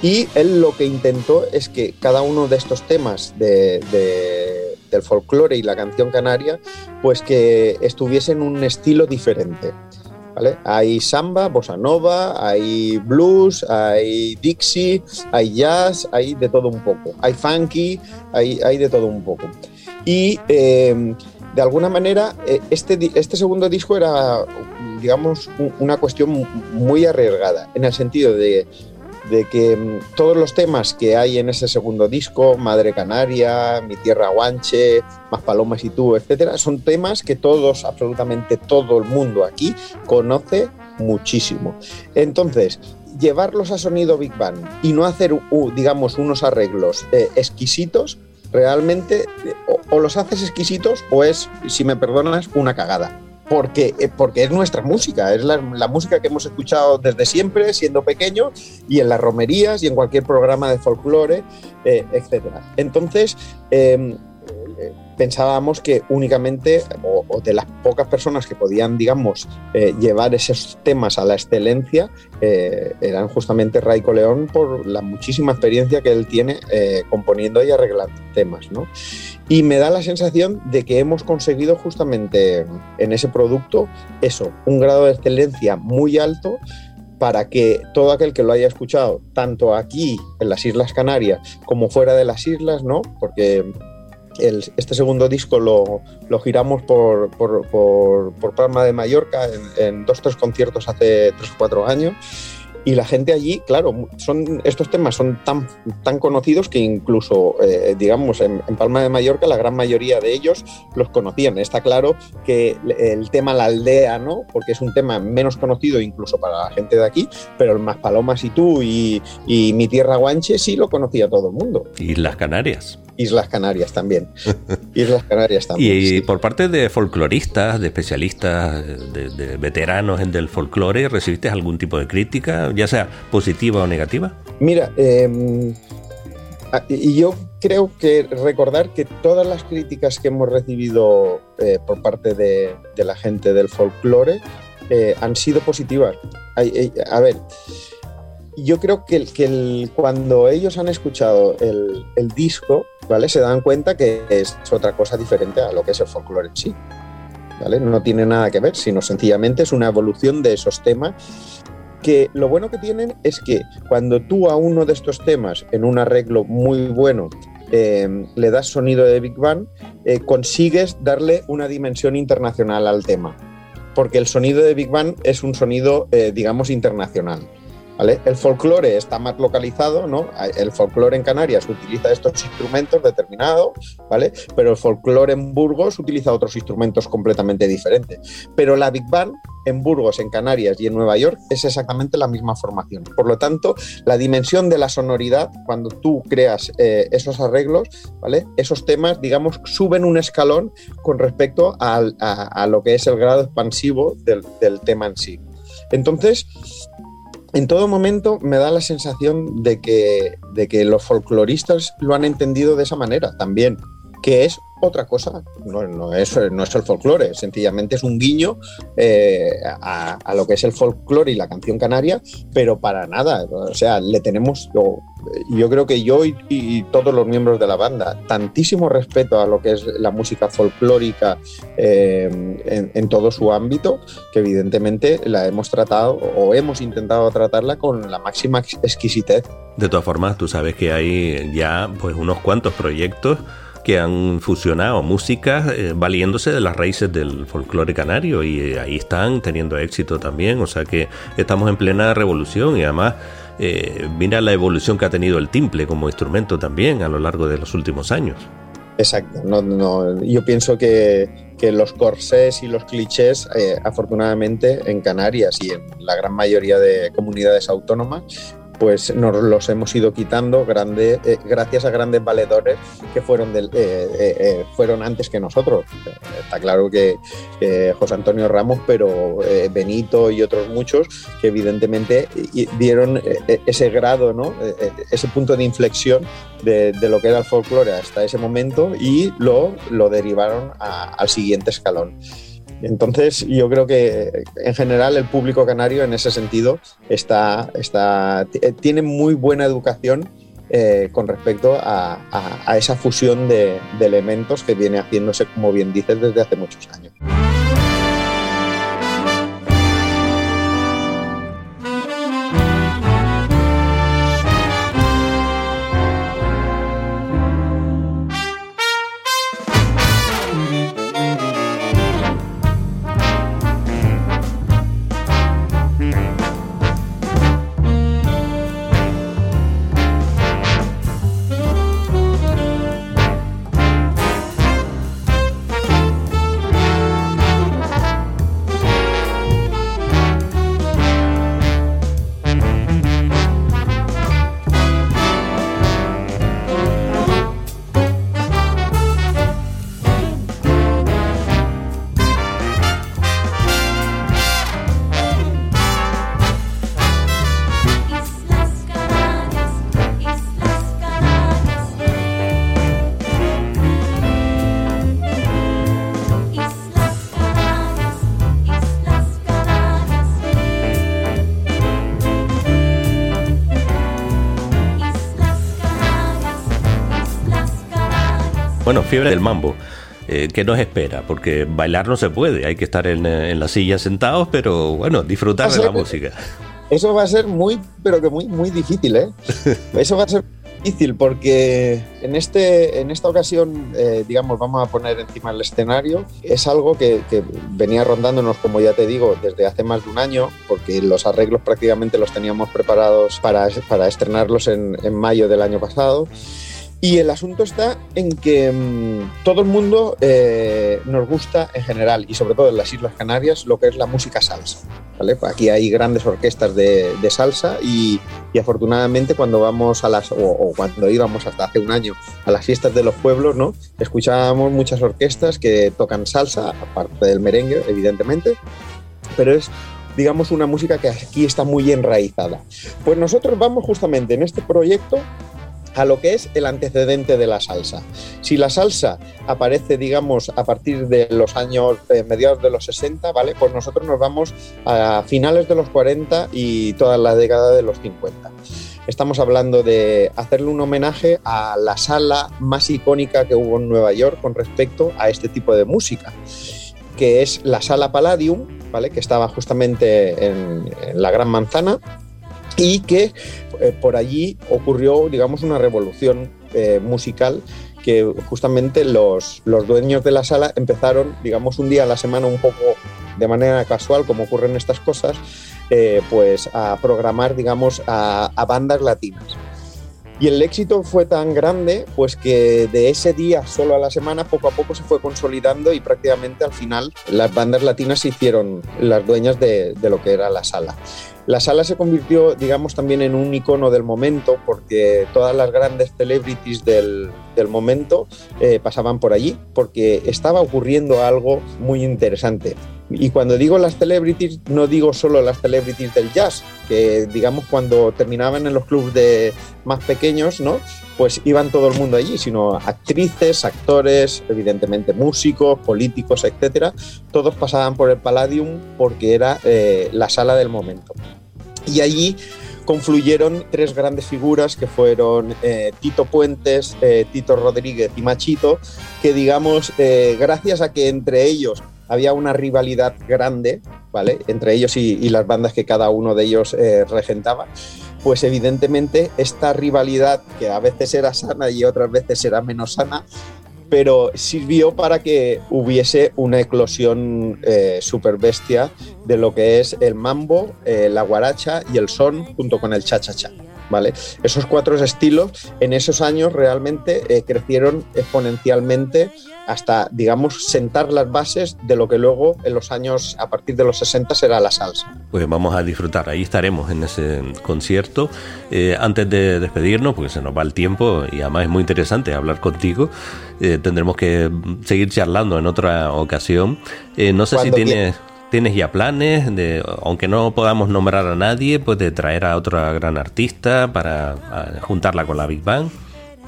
y él lo que intentó es que cada uno de estos temas de, de, del folclore y la canción canaria, pues que estuviesen en un estilo diferente. ¿Vale? Hay samba, bossa nova, hay blues, hay dixie, hay jazz, hay de todo un poco. Hay funky, hay, hay de todo un poco. Y eh, de alguna manera, este, este segundo disco era, digamos, una cuestión muy arriesgada, en el sentido de, que todos los temas que hay en ese segundo disco, Madre Canaria, Mi Tierra Guanche, Más Palomas y tú, etcétera, son temas que todos, absolutamente todo el mundo aquí conoce muchísimo. Entonces, llevarlos a sonido Big Bang y no hacer, digamos, unos arreglos eh, exquisitos, realmente o, los haces exquisitos o es, si me perdonas, una cagada. Porque, porque es nuestra música, es la, música que hemos escuchado desde siempre, siendo pequeño, y en las romerías y en cualquier programa de folclore, eh, etc. Entonces, eh, pensábamos que únicamente, o, de las pocas personas que podían, digamos, eh, llevar esos temas a la excelencia, eh, eran justamente Raico León por la muchísima experiencia que él tiene eh, componiendo y arreglando temas, ¿no? Y me da la sensación de que hemos conseguido justamente en ese producto eso, un grado de excelencia muy alto para que todo aquel que lo haya escuchado, tanto aquí en las Islas Canarias como fuera de las islas, ¿no? Porque el, este segundo disco lo, giramos por, Palma de Mallorca en, en dos tres conciertos hace tres o cuatro años y la gente allí, claro, son, estos temas son tan, tan conocidos que incluso, eh, digamos, en, en, Palma de Mallorca la gran mayoría de ellos los conocían. Está claro que el tema La Aldea, ¿no? Porque es un tema menos conocido incluso para la gente de aquí, pero el Más Palomas y tú y, y Mi Tierra Guanche sí lo conocía todo el mundo. Y las Canarias. Islas Canarias también. Islas Canarias también. Y sí. por parte de folcloristas, de especialistas, de, de veteranos en del folclore, ¿recibiste algún tipo de crítica, ya sea positiva o negativa? Mira, eh, y yo creo que recordar que todas las críticas que hemos recibido eh, por parte de, de, la gente del folclore eh, han sido positivas. A ver, yo creo que, cuando ellos han escuchado el, el, disco, ¿vale? Se dan cuenta que es otra cosa diferente a lo que es el folclore en sí. ¿Vale? No tiene nada que ver, sino sencillamente es una evolución de esos temas que lo bueno que tienen es que cuando tú a uno de estos temas en un arreglo muy bueno eh, le das sonido de Big Bang, eh, consigues darle una dimensión internacional al tema. Porque el sonido de Big Bang es un sonido, eh, digamos, internacional. ¿Vale? El folclore está más localizado, ¿no? El folclore en Canarias utiliza estos instrumentos determinados, ¿vale? Pero el folclore en Burgos utiliza otros instrumentos completamente diferentes. Pero la Big Band en Burgos, en Canarias y en Nueva York es exactamente la misma formación. Por lo tanto, la dimensión de la sonoridad, cuando tú creas eh, esos arreglos, ¿vale? Esos temas, digamos, suben un escalón con respecto a, lo que es el grado expansivo del, del tema en sí. Entonces, en todo momento me da la sensación de que, de que los folcloristas lo han entendido de esa manera también, que es otra cosa, no, no, es, no es el folclore, sencillamente es un guiño eh, a, a, lo que es el folclore y la canción canaria, pero para nada, o sea, le tenemos, yo, yo creo que yo y, y, todos los miembros de la banda, tantísimo respeto a lo que es la música folclórica eh, en, en, todo su ámbito, que evidentemente la hemos tratado o hemos intentado tratarla con la máxima exquisitez. De todas formas, tú sabes que hay ya pues unos cuantos proyectos que han fusionado música eh, valiéndose de las raíces del folclore canario y eh, ahí están teniendo éxito también, o sea que estamos en plena revolución y además eh, mira la evolución que ha tenido el timple como instrumento también a lo largo de los últimos años. Exacto, no, no, yo pienso que, que los corsés y los clichés, afortunadamente en Canarias y en la gran mayoría de comunidades autónomas, pues nos los hemos ido quitando grande, eh, gracias a grandes valedores que fueron, del, eh, eh, fueron antes que nosotros. Está claro que José Antonio Ramos, pero Benito y otros muchos que evidentemente dieron ese grado, ¿no? ese punto de inflexión de, de, lo que era el folclore hasta ese momento y lo, lo derivaron a, al siguiente escalón. Entonces, yo creo que en general el público canario en ese sentido está, está, tiene muy buena educación eh, con respecto a, a, a esa fusión de, de elementos que viene haciéndose, como bien dices, desde hace muchos años. Fiebre del mambo. Eh, ¿Qué nos espera? Porque bailar no se puede, hay que estar en, en la silla sentados, pero bueno, disfrutar de la música. Eso va a ser muy, pero que muy, muy difícil, ¿eh? Eso va a ser difícil porque en, este, en esta ocasión, eh, digamos, vamos a poner encima el escenario. Es algo que, que, venía rondándonos, como ya te digo, desde hace más de un año, porque los arreglos prácticamente los teníamos preparados para, para estrenarlos en, en mayo del año pasado. Y el asunto está en que mmm, todo el mundo eh, nos gusta en general, y sobre todo en las Islas Canarias, lo que es la música salsa. ¿vale? Aquí hay grandes orquestas de, salsa y, y, afortunadamente cuando vamos a las, o, cuando íbamos hasta hace un año a las fiestas de los pueblos, ¿no? escuchábamos muchas orquestas que tocan salsa, aparte del merengue, evidentemente, pero es digamos una música que aquí está muy enraizada. Pues nosotros vamos justamente en este proyecto a lo que es el antecedente de la salsa. Si la salsa aparece, digamos, a partir de los años eh, mediados de los 60, ¿vale? Pues nosotros nos vamos a finales de los 40 y toda la década de los 50. Estamos hablando de hacerle un homenaje a la sala más icónica que hubo en Nueva York con respecto a este tipo de música, que es la sala Palladium, ¿vale? Que estaba justamente en, en la Gran Manzana y que eh, por allí ocurrió, digamos, una revolución eh, musical que justamente los, dueños de la sala empezaron, digamos, un día a la semana un poco de manera casual, como ocurren estas cosas, eh, pues a programar, digamos, a, bandas latinas. Y el éxito fue tan grande, pues que de ese día solo a la semana, poco a poco se fue consolidando y prácticamente al final las bandas latinas se hicieron las dueñas de lo que era la sala. La sala se convirtió, digamos, también en un icono del momento porque todas las grandes celebrities del, del momento eh, pasaban por allí porque estaba ocurriendo algo muy interesante. Y cuando digo las celebrities, no digo solo las celebrities del jazz, que digamos cuando terminaban en los clubs de más pequeños, ¿no? Pues iban todo el mundo allí, sino actrices, actores, evidentemente músicos, políticos, etcétera. Todos pasaban por el Palladium porque era eh, la sala del momento. Y allí confluyeron tres grandes figuras que fueron eh, Tito Puentes, eh, Tito Rodríguez y Machito, que digamos, eh, gracias a que entre ellos había una rivalidad grande, ¿vale? Entre ellos y, las bandas que cada uno de ellos regentaba, pues evidentemente esta rivalidad, que a veces era sana y otras veces era menos sana, pero sirvió para que hubiese una eclosión eh, super bestia de lo que es el mambo, eh, la guaracha y el son junto con el cha-cha-cha. ¿Vale? Esos cuatro estilos en esos años realmente eh, crecieron exponencialmente hasta, digamos, sentar las bases de lo que luego en los años, a partir de los 60, será la salsa. Pues vamos a disfrutar, ahí estaremos en ese concierto. Eh, antes de despedirnos, porque se nos va el tiempo y además es muy interesante hablar contigo, eh, tendremos que seguir charlando en otra ocasión. No sé si tienes... ¿Tienes ya planes, aunque no podamos nombrar a nadie, pues de traer a otra gran artista para juntarla con la Big Bang?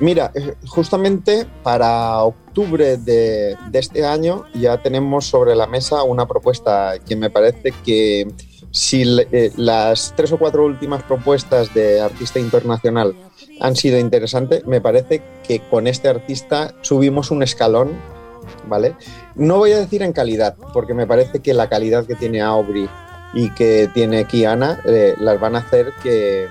Mira, eh, justamente para octubre de, de, este año ya tenemos sobre la mesa una propuesta que me parece que si eh, las tres o cuatro últimas propuestas de artista internacional han sido interesantes, me parece que con este artista subimos un escalón ¿vale? No voy a decir en calidad, porque me parece que la calidad que tiene Aubrey y que tiene Kiana eh, las van a hacer que,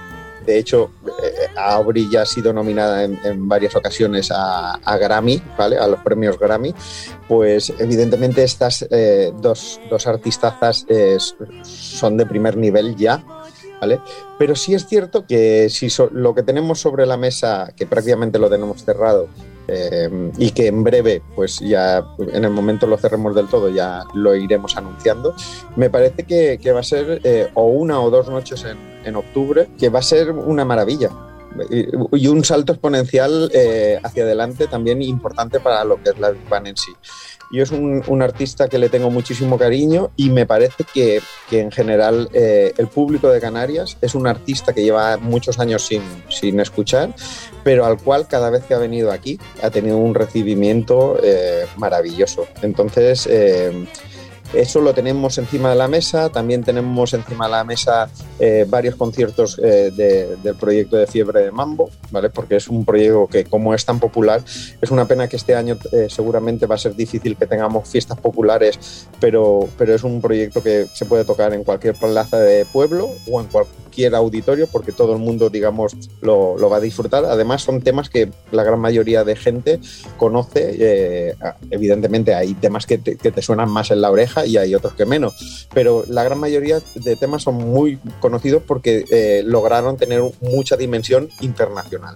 de hecho, eh, Aubrey ya ha sido nominada en, varias ocasiones a, Grammy, ¿vale? A los premios Grammy. Pues evidentemente estas eh, dos, dos, artistazas son de primer nivel ya. ¿Vale? Pero sí es cierto que si lo que tenemos sobre la mesa, que prácticamente lo tenemos cerrado, eh, y que en breve, pues ya en el momento lo cerremos del todo, ya lo iremos anunciando. Me parece que, va a ser eh, o una o dos noches en, octubre, que va a ser una maravilla. Y, un salto exponencial eh, hacia adelante también importante para lo que es la Big en sí. Yo es un, un, artista que le tengo muchísimo cariño y me parece que, que en general eh, el público de Canarias es un artista que lleva muchos años sin, sin, escuchar, pero al cual cada vez que ha venido aquí ha tenido un recibimiento eh, maravilloso. Entonces, eh, eso lo tenemos encima de la mesa. También tenemos encima de la mesa eh, varios conciertos eh, de, del proyecto de Fiebre de Mambo, ¿vale? Porque es un proyecto que, como es tan popular, es una pena que este año eh, seguramente va a ser difícil que tengamos fiestas populares, pero, pero es un proyecto que se puede tocar en cualquier plaza de pueblo o en cualquier auditorio, porque todo el mundo, digamos, lo, va a disfrutar. Además, son temas que la gran mayoría de gente conoce. evidentemente, hay temas que te, que te suenan más en la oreja y hay otros que menos. Pero la gran mayoría de temas son muy conocidos porque eh, lograron tener mucha dimensión internacional.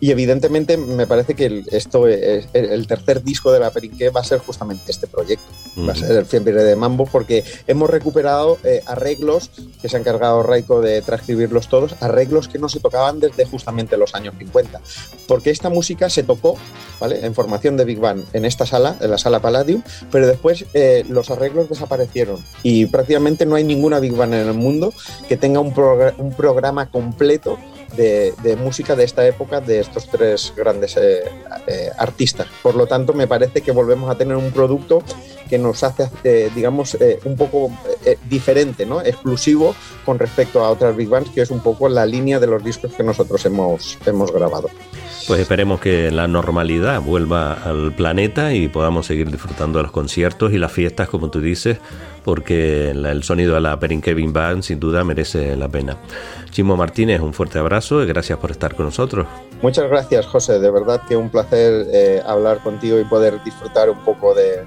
Y evidentemente me parece que el, esto es, el tercer disco de la Perinqué va a ser justamente este proyecto. Uh -huh. Va a ser el Fiebre de Mambo porque hemos recuperado eh, arreglos que se ha encargado Raiko de transcribirlos todos, arreglos que no se tocaban desde justamente los años 50. Porque esta música se tocó ¿vale? en formación de Big Bang en esta sala, en la sala Palladium, pero después eh, los arreglos desaparecieron y prácticamente no hay ninguna Big Band en el mundo que tenga un, progr un programa completo de, de, música de esta época de estos tres grandes eh, eh, artistas. Por lo tanto, me parece que volvemos a tener un producto que nos hace, eh, digamos, un poco diferente, ¿no? exclusivo con respecto a otras Big Bands, que es un poco la línea de los discos que nosotros hemos, hemos grabado. Pues esperemos que la normalidad vuelva al planeta y podamos seguir disfrutando de los conciertos y las fiestas, como tú dices, porque el sonido de la Perin Kevin Band sin duda merece la pena. Chimo Martínez, un fuerte abrazo y gracias por estar con nosotros. Muchas gracias, José. De verdad que un placer eh, hablar contigo y poder disfrutar un poco de,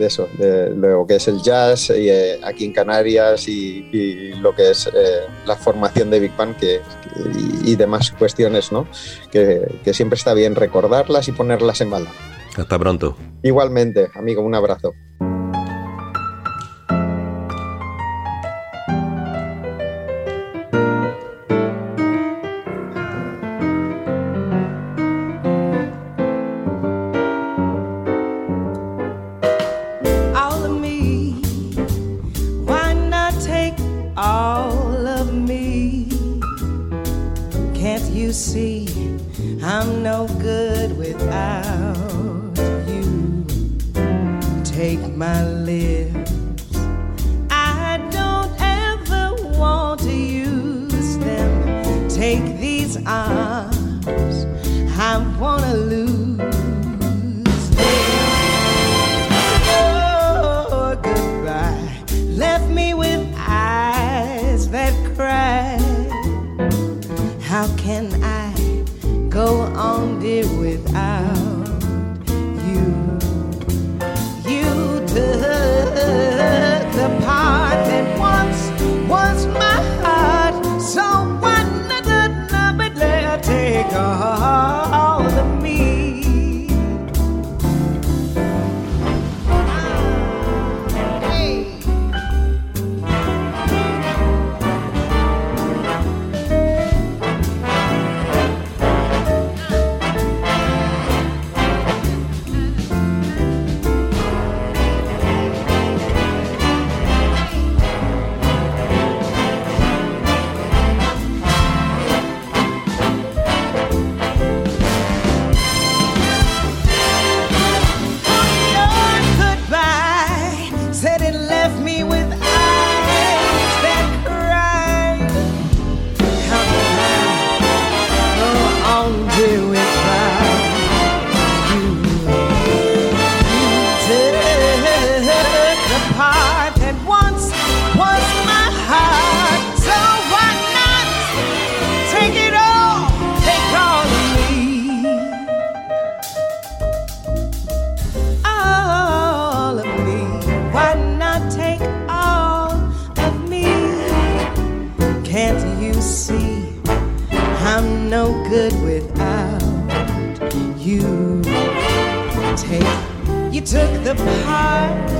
de eso, de lo que es el jazz y, eh, aquí en Canarias y, y lo que es eh, la formación de Big Bang que, que, y, y, demás cuestiones, ¿no? Que, que siempre está bien recordarlas y ponerlas en valor. Hasta pronto. Igualmente, amigo, un abrazo. left me with the part.